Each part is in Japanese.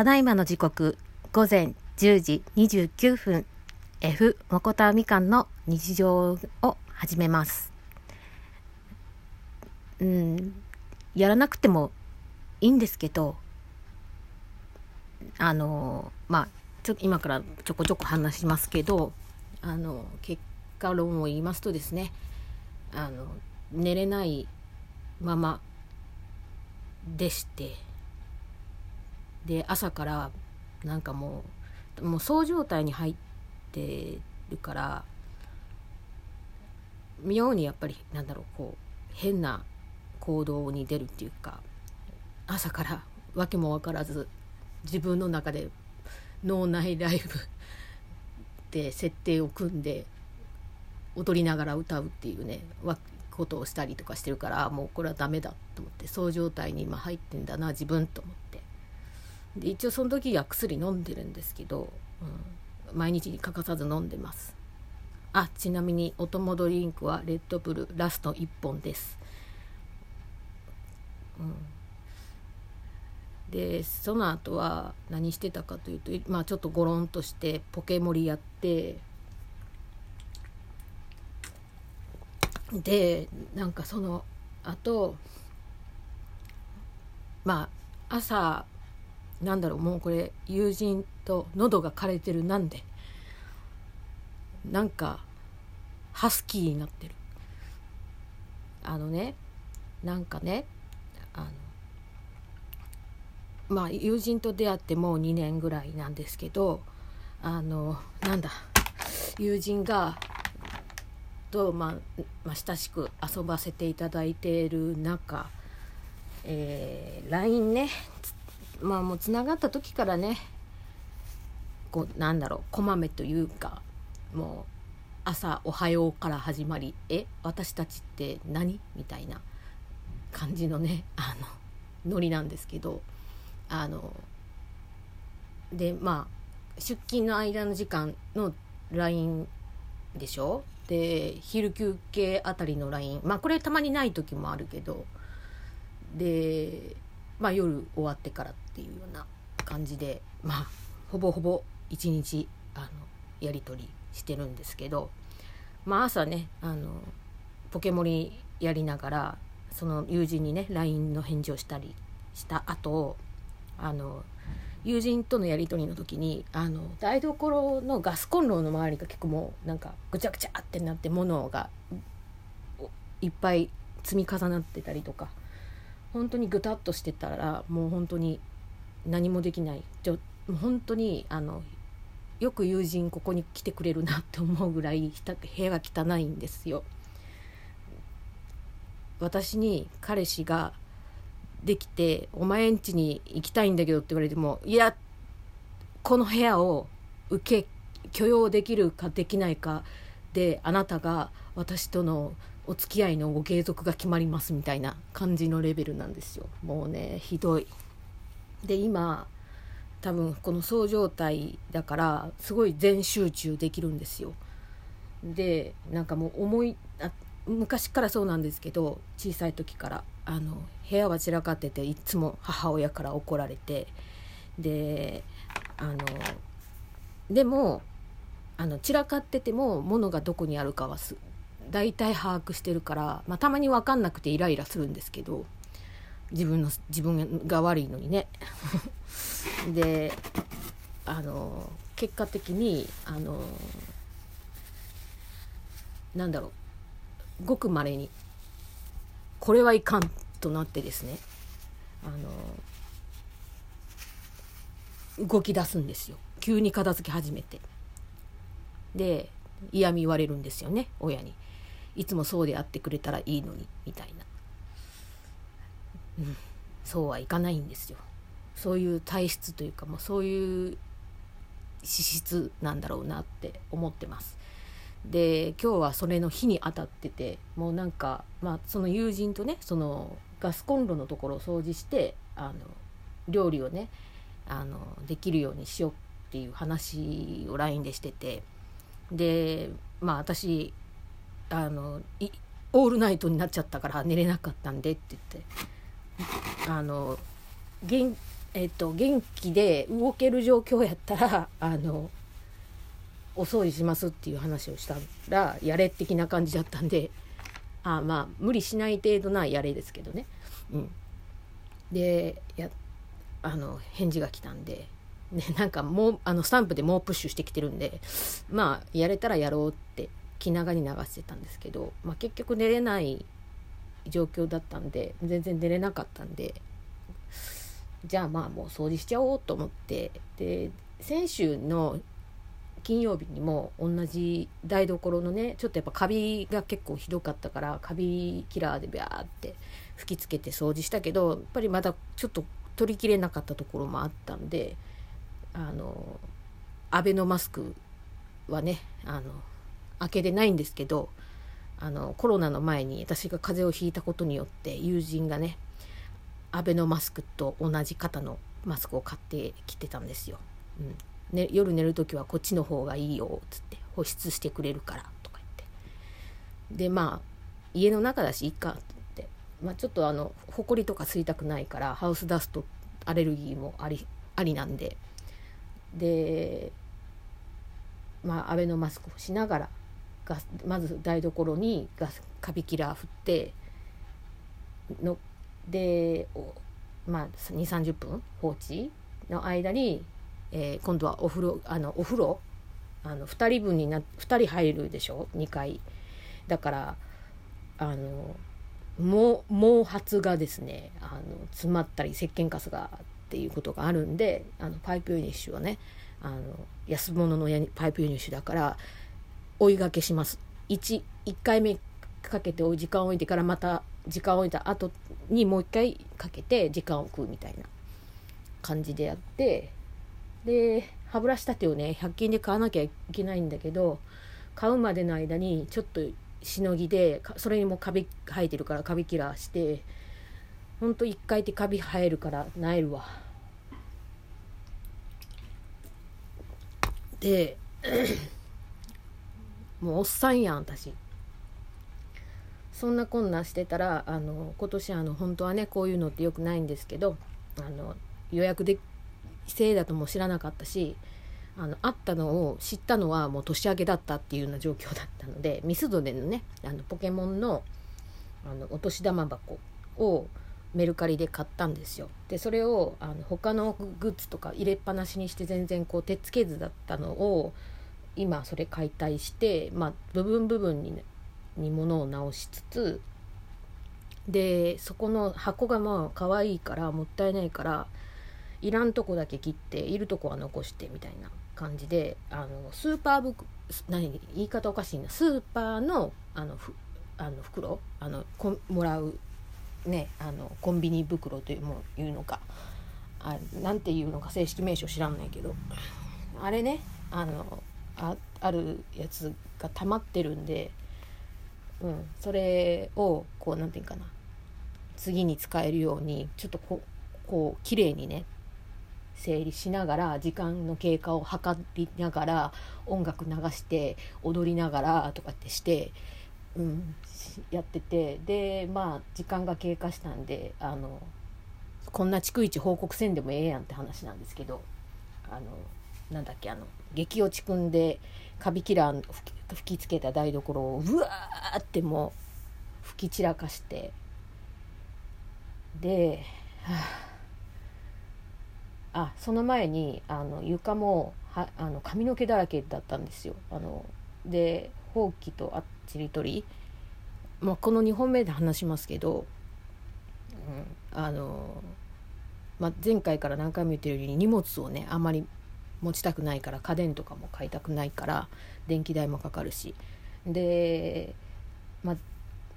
ただいまの時刻午前10時29分 F もこたみかんの日常を始めます。うんやらなくてもいいんですけどあのまあちょ今からちょこちょこ話しますけどあの結果論を言いますとですねあの寝れないままでしてで朝からなんかもうもうそう状態に入ってるから妙にやっぱりなんだろうこう変な行動に出るっていうか朝から訳も分からず自分の中で脳内ライブで設定を組んで踊りながら歌うっていうねことをしたりとかしてるからもうこれはダメだと思ってそう状態に今入ってんだな自分と思って。で一応その時は薬飲んでるんですけど、うん、毎日欠かさず飲んでます。あちなみにお供ドリンクはレッドブルラスト1本です、うん、でその後は何してたかというとまあちょっとゴロンとしてポケモリやってでなんかそのあとまあ朝なんだろうもうこれ友人と喉が枯れてるなんで。なんかハスキーになってる。あのねなんかねあのまあ友人と出会ってもう2年ぐらいなんですけどあのなんだ友人がと、まあ、まあ、親しく遊ばせていただいている中、えー、LINE ねまあもうつながった時からねこうなんだろうこまめというかもう朝「おはよう」から始まり「え私たちって何?」みたいな感じのねあのノリなんですけどあのでまあ出勤の間の時間の LINE でしょ？で昼休憩あたりの LINE まあこれたまにない時もあるけどでまあ夜終わってからっていうような感じでまあほぼほぼ一日あのやり取りしてるんですけどまあ朝ねあのポケモリやりながらその友人にね LINE の返事をしたりした後あの友人とのやり取りの時にあの台所のガスコンロの周りが結構もうなんかぐちゃぐちゃってなって物がいっぱい積み重なってたりとか本当にぐたっとしてたらもう本当に何もできないちょ本当にあのよく友人ここに来てくれるなって思うぐらい部屋が汚いんですよ。私に彼氏ができて「お前ん家に行きたいんだけど」って言われてもいやこの部屋を受け許容できるかできないかであなたが私とのお付き合いのご継続が決まりますみたいな感じのレベルなんですよ。もうねひどい。で今多分このそう状態だからすごい全集中できるんですよ。でなんかもう思いあ昔からそうなんですけど小さい時からあの部屋は散らかってていつも母親から怒られてであのでもあの散らかってても物がどこにあるかはす大体把握してるから、まあ、たまに分かんなくてイライラするんですけど自分の自分が悪いのにね。であの結果的にあのなんだろう。ごくまれにこれはいかんとなってですねあの動き出すんですよ。急に片付け始めて。で嫌み言われるんですよね親に。いつもそうであってくれたらいいのにみたいな、うん、そうはいかないんですよ。そういう体質というかもうそういう資質なんだろうなって思ってます。で今日はそれの日に当たっててもうなんか、まあ、その友人とねそのガスコンロのところを掃除してあの料理をねあのできるようにしようっていう話を LINE でしててでまあ私あのオールナイトになっちゃったから寝れなかったんでって言ってあのえっと、元気で動ける状況やったらあのお掃除しますっていう話をしたらやれ的な感じだったんであまあ無理しない程度なやれですけどね。うん、でやあの返事が来たんで、ね、なんかもうあのスタンプでもうプッシュしてきてるんでまあやれたらやろうって気長に流してたんですけど、まあ、結局寝れない状況だったんで全然寝れなかったんでじゃあまあもう掃除しちゃおうと思ってで先週の金曜日にも同じ台所のねちょっとやっぱカビが結構ひどかったからカビキラーでビャーって吹きつけて掃除したけどやっぱりまだちょっと取りきれなかったところもあったんであのアベノマスクはねあの開けてないんですけどあのコロナの前に私が風邪をひいたことによって友人がねアベノマスクと同じ型のマスクを買ってきてたんですよ。うん。ね、夜寝る時はこっちの方がいいよっつって保湿してくれるからとか言って。でまあ家の中だしいいかってって、まあ、ちょっとあのほこりとか吸いたくないからハウスダストアレルギーもありありなんで。でまあアベノマスクをしながらガスまず台所にガスカビキラー振ってのでまあ2 3 0分放置の間に、えー、今度はお風呂あのお風呂あの2人分にな2人入るでしょ？2回だからあの毛毛髪がですねあの詰まったり石鹸カスがっていうことがあるんであのパイプユニッシュはねあの安物のパイプユニッシュだから追いがけします。1, 1回目かけて時間を置いてからまた時間を置いた後にもう一回かけて時間を食うみたいな感じでやってで歯ブラシ立てをね100均で買わなきゃいけないんだけど買うまでの間にちょっとしのぎでそれにもカビ生えてるからカビキラーしてほんと1回ってカビ生えるからなえるわ。でもうおっさんやん私。そんなこんなしてたらあの今年あの本当はねこういうのってよくないんですけどあの予約でせいだとも知らなかったしあの会ったのを知ったのはもう年明けだったっていうような状況だったのでミスドでのねあのポケモンのあのお年玉箱をメルカリで買ったんですよ。でそれをあの他のグッズとか入れっぱなしにして全然こう手つけずだったのを今それ解体して、まあ、部分部分に,、ね、に物を直しつつでそこの箱がまあ可愛いからもったいないからいらんとこだけ切っているとこは残してみたいな感じであのスーパーブ何言い方おかしいな。スーパーのあのふあの袋あのこもらうねあのコンビニ袋というもいうのかあなんていうのか正式名称知らんないけど。あれねあのああるやつが溜まってるんで、うん、それをこう何て言うかな次に使えるようにちょっとこうこう綺麗にね整理しながら時間の経過を測りながら音楽流して踊りながらとかってして、うん、やっててでまあ時間が経過したんであのこんな逐一報告せんでもええやんって話なんですけどあのなんだっけあの激落ちくんでカビキラー吹きつけた台所をうわーってもう吹き散らかして。で、はあ、あその前にあの床もはあの髪の毛だらけだったんですよ。あのでほうきとあっちり取り、まあ、この2本目で話しますけど、うん、あの、まあ、前回から何回も言ってるように荷物をねあんまり持ちたくないから家電とかも買いたくないから電気代もかかるし。で、まあ、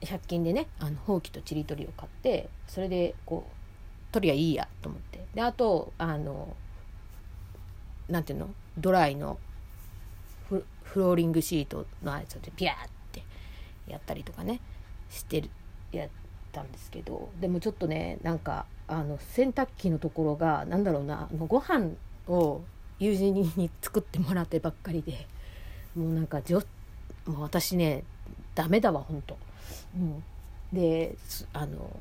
100均でねあのほうきとちりとりを買ってそれでこう取りゃいいやと思って。であとあのなんていうの？ドライのフローリングシートのやつでピャーってやったりとかねしてるやったんですけど。でもちょっとねなんかあの洗濯機のところがなんだろうなあのご飯を友人に作ってもらってばっかりで。もうなんかじょもう私ねダメだわほんと、うん、であの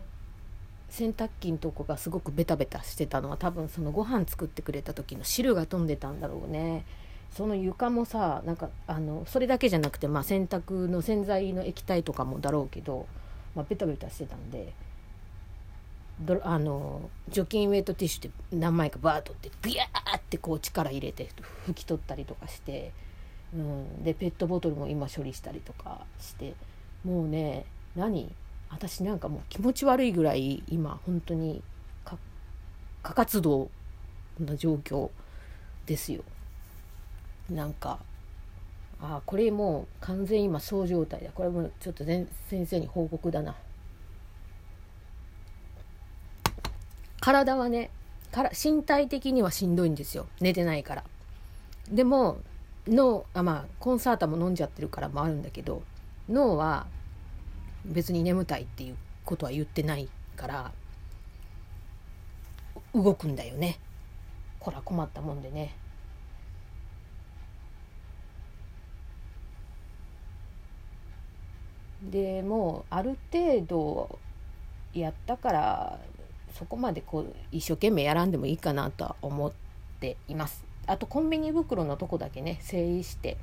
洗濯機のとこがすごくベタベタしてたのは多分そのご飯作ってくれた時の汁が飛んでたんだろうね。その床もさなんかあのそれだけじゃなくて、まあ、洗濯の洗剤の液体とかもだろうけど、まあ、ベタベタしてたんで。あの除菌ウェイトティッシュで何枚かバーッとってビヤーってこう力入れて拭き取ったりとかして、うん、でペットボトルも今処理したりとかしてもうね何？私なんかもう気持ち悪いぐらい今本当に過活動な状況ですよ。なんかあこれもう完全今そう状態だ。これもちょっと先生に報告だな。体はねから身体的にはしんどいんですよ。寝てないから。でも脳あまあコンサータも飲んじゃってるからもあるんだけど脳は別に眠たいっていうことは言ってないから動くんだよね。こら困ったもんでね。でもうある程度やったからそこまでこう一生懸命やらんでもいいかなとは思っていますあとコンビニ袋のとこだけね整理して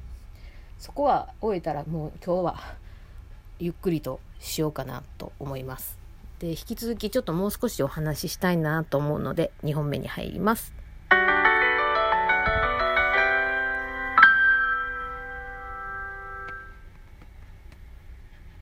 そこは終えたらもう今日はゆっくりとしようかなと思いますで引き続きちょっともう少しお話ししたいなと思うので2本目に入ります。